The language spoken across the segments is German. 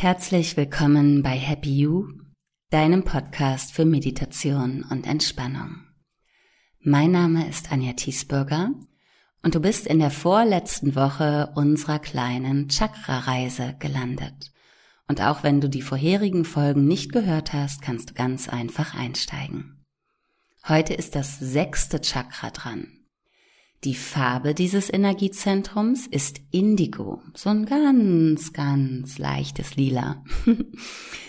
Herzlich willkommen bei Happy You, deinem Podcast für Meditation und Entspannung. Mein Name ist Anja Thiesburger und du bist in der vorletzten Woche unserer kleinen Chakra-Reise gelandet. Und auch wenn du die vorherigen Folgen nicht gehört hast, kannst du ganz einfach einsteigen. Heute ist das sechste Chakra dran. Die Farbe dieses Energiezentrums ist Indigo, so ein ganz, ganz leichtes Lila.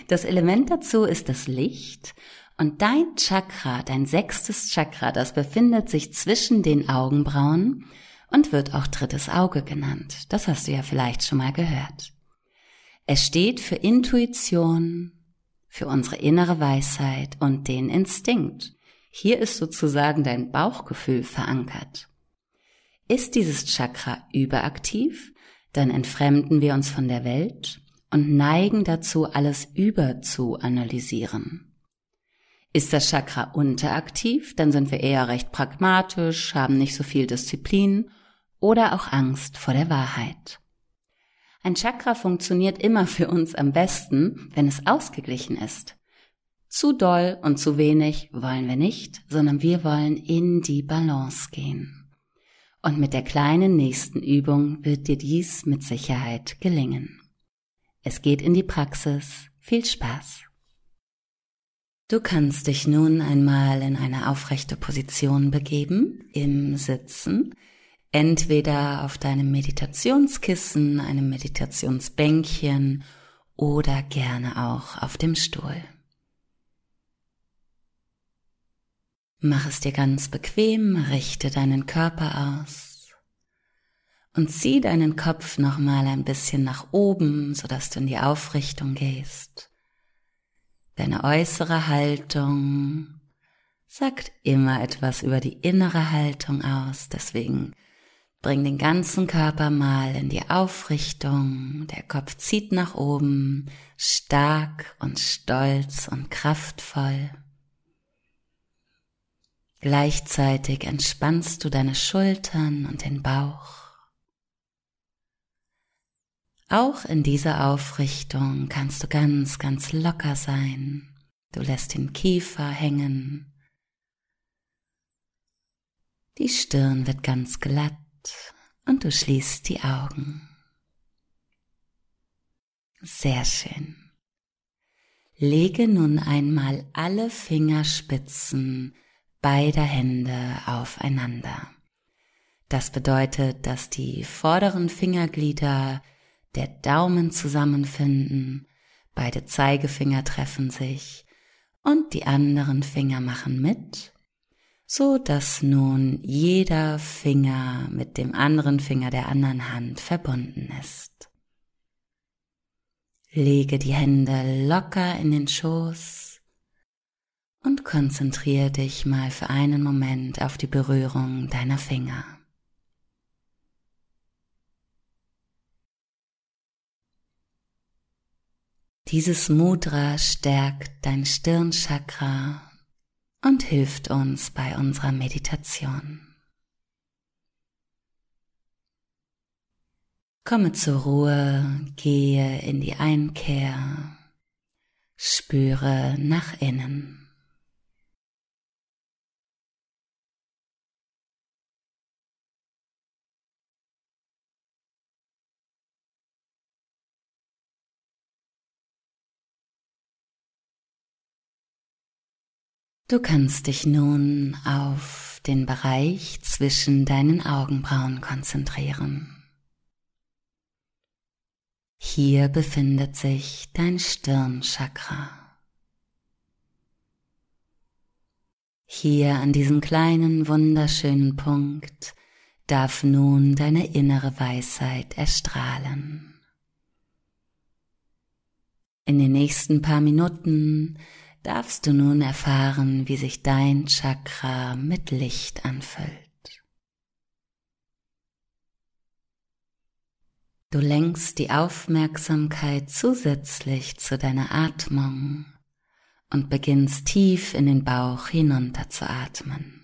Das Element dazu ist das Licht und dein Chakra, dein sechstes Chakra, das befindet sich zwischen den Augenbrauen und wird auch drittes Auge genannt. Das hast du ja vielleicht schon mal gehört. Es steht für Intuition, für unsere innere Weisheit und den Instinkt. Hier ist sozusagen dein Bauchgefühl verankert. Ist dieses Chakra überaktiv, dann entfremden wir uns von der Welt und neigen dazu, alles über zu analysieren. Ist das Chakra unteraktiv, dann sind wir eher recht pragmatisch, haben nicht so viel Disziplin oder auch Angst vor der Wahrheit. Ein Chakra funktioniert immer für uns am besten, wenn es ausgeglichen ist. Zu doll und zu wenig wollen wir nicht, sondern wir wollen in die Balance gehen. Und mit der kleinen nächsten Übung wird dir dies mit Sicherheit gelingen. Es geht in die Praxis. Viel Spaß! Du kannst dich nun einmal in eine aufrechte Position begeben, im Sitzen, entweder auf deinem Meditationskissen, einem Meditationsbänkchen oder gerne auch auf dem Stuhl. Mach es dir ganz bequem, richte deinen Körper aus und zieh deinen Kopf nochmal ein bisschen nach oben, sodass du in die Aufrichtung gehst. Deine äußere Haltung sagt immer etwas über die innere Haltung aus, deswegen bring den ganzen Körper mal in die Aufrichtung, der Kopf zieht nach oben, stark und stolz und kraftvoll. Gleichzeitig entspannst du deine Schultern und den Bauch. Auch in dieser Aufrichtung kannst du ganz, ganz locker sein. Du lässt den Kiefer hängen. Die Stirn wird ganz glatt und du schließt die Augen. Sehr schön. Lege nun einmal alle Fingerspitzen beider Hände aufeinander. Das bedeutet, dass die vorderen Fingerglieder der Daumen zusammenfinden, beide Zeigefinger treffen sich und die anderen Finger machen mit, so dass nun jeder Finger mit dem anderen Finger der anderen Hand verbunden ist. Lege die Hände locker in den Schoß und konzentriere dich mal für einen Moment auf die Berührung deiner Finger. Dieses Mudra stärkt dein Stirnchakra und hilft uns bei unserer Meditation. Komme zur Ruhe, gehe in die Einkehr, spüre nach innen. Du kannst dich nun auf den Bereich zwischen deinen Augenbrauen konzentrieren. Hier befindet sich dein Stirnchakra. Hier an diesem kleinen wunderschönen Punkt darf nun deine innere Weisheit erstrahlen. In den nächsten paar Minuten darfst du nun erfahren, wie sich dein Chakra mit Licht anfüllt. Du lenkst die Aufmerksamkeit zusätzlich zu deiner Atmung und beginnst tief in den Bauch hinunter zu atmen.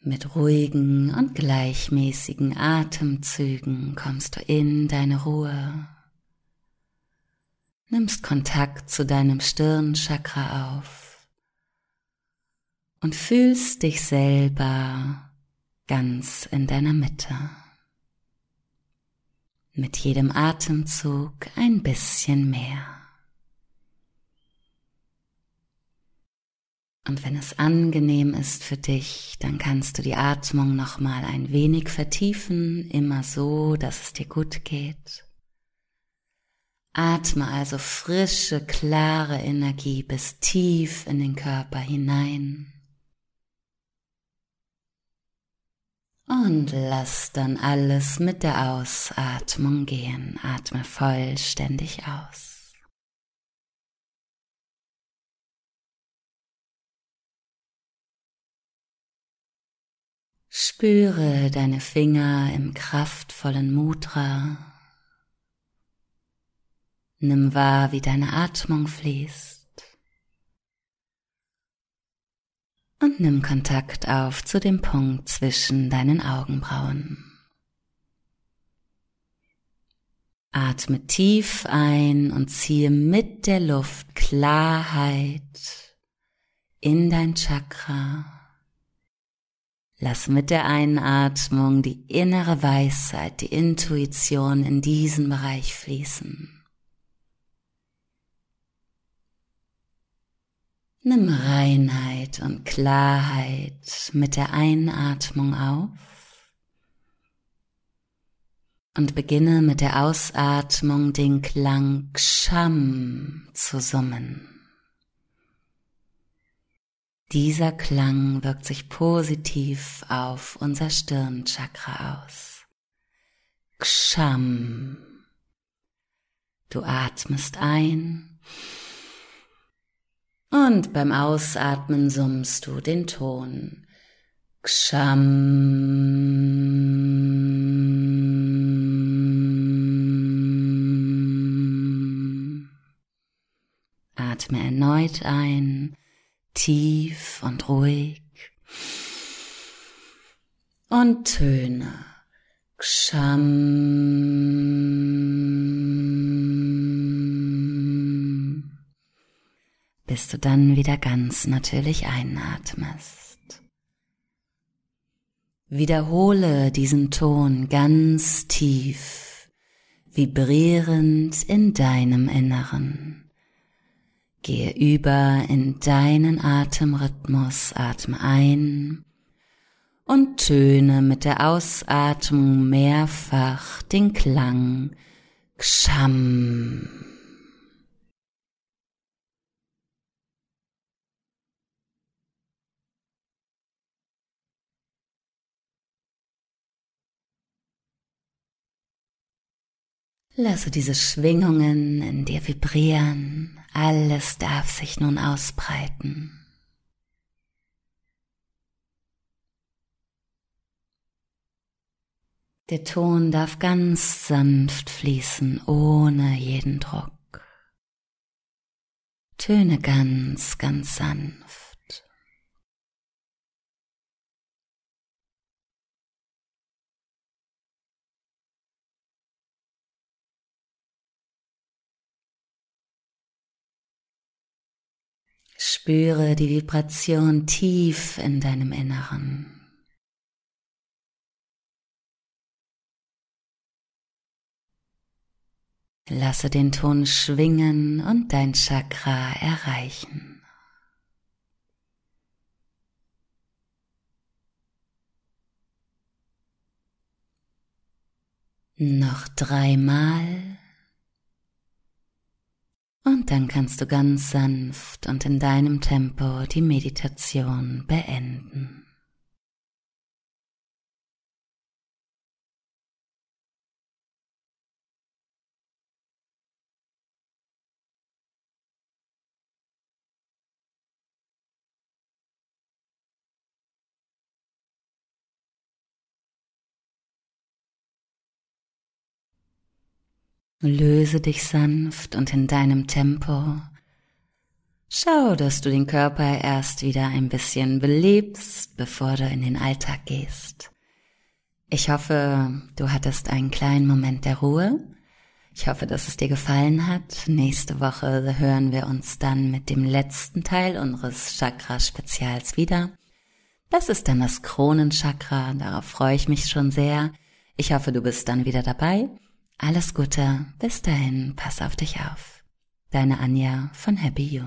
Mit ruhigen und gleichmäßigen Atemzügen kommst du in deine Ruhe, nimmst Kontakt zu deinem Stirnchakra auf und fühlst dich selber ganz in deiner Mitte. Mit jedem Atemzug ein bisschen mehr. Und wenn es angenehm ist für dich, dann kannst du die Atmung noch mal ein wenig vertiefen, immer so, dass es dir gut geht. Atme also frische, klare Energie bis tief in den Körper hinein. Und lass dann alles mit der Ausatmung gehen. Atme vollständig aus. Spüre deine Finger im kraftvollen Mudra. Nimm wahr, wie deine Atmung fließt. Und nimm Kontakt auf zu dem Punkt zwischen deinen Augenbrauen. Atme tief ein und ziehe mit der Luft Klarheit in dein Chakra Lass mit der Einatmung die innere Weisheit, die Intuition in diesen Bereich fließen. Nimm Reinheit und Klarheit mit der Einatmung auf und beginne mit der Ausatmung den Klang Ksham zu summen. Dieser Klang wirkt sich positiv auf unser Stirnchakra aus. Ksham. Du atmest ein und beim Ausatmen summst du den Ton. Ksham. Atme erneut ein tief und ruhig und Töne. Ksham. Bis du dann wieder ganz natürlich einatmest. Wiederhole diesen Ton ganz tief, vibrierend in deinem Inneren. Gehe über in deinen Atemrhythmus, atme ein und töne mit der Ausatmung mehrfach den Klang Ksham. Lasse diese Schwingungen in dir vibrieren. Alles darf sich nun ausbreiten. Der Ton darf ganz sanft fließen, ohne jeden Druck. Töne ganz, ganz sanft. Spüre die Vibration tief in deinem Inneren. Lasse den Ton schwingen und dein Chakra erreichen. Noch dreimal. Dann kannst du ganz sanft und in deinem Tempo die Meditation beenden. Löse dich sanft und in deinem Tempo Schau, dass du den Körper erst wieder ein bisschen belebst, bevor du in den Alltag gehst. Ich hoffe, du hattest einen kleinen Moment der Ruhe. Ich hoffe, dass es dir gefallen hat. Nächste Woche hören wir uns dann mit dem letzten Teil unseres Chakra-Spezials wieder. Das ist dann das Kronenchakra, darauf freue ich mich schon sehr. Ich hoffe, du bist dann wieder dabei. Alles Gute, bis dahin, pass auf dich auf. Deine Anja von Happy You.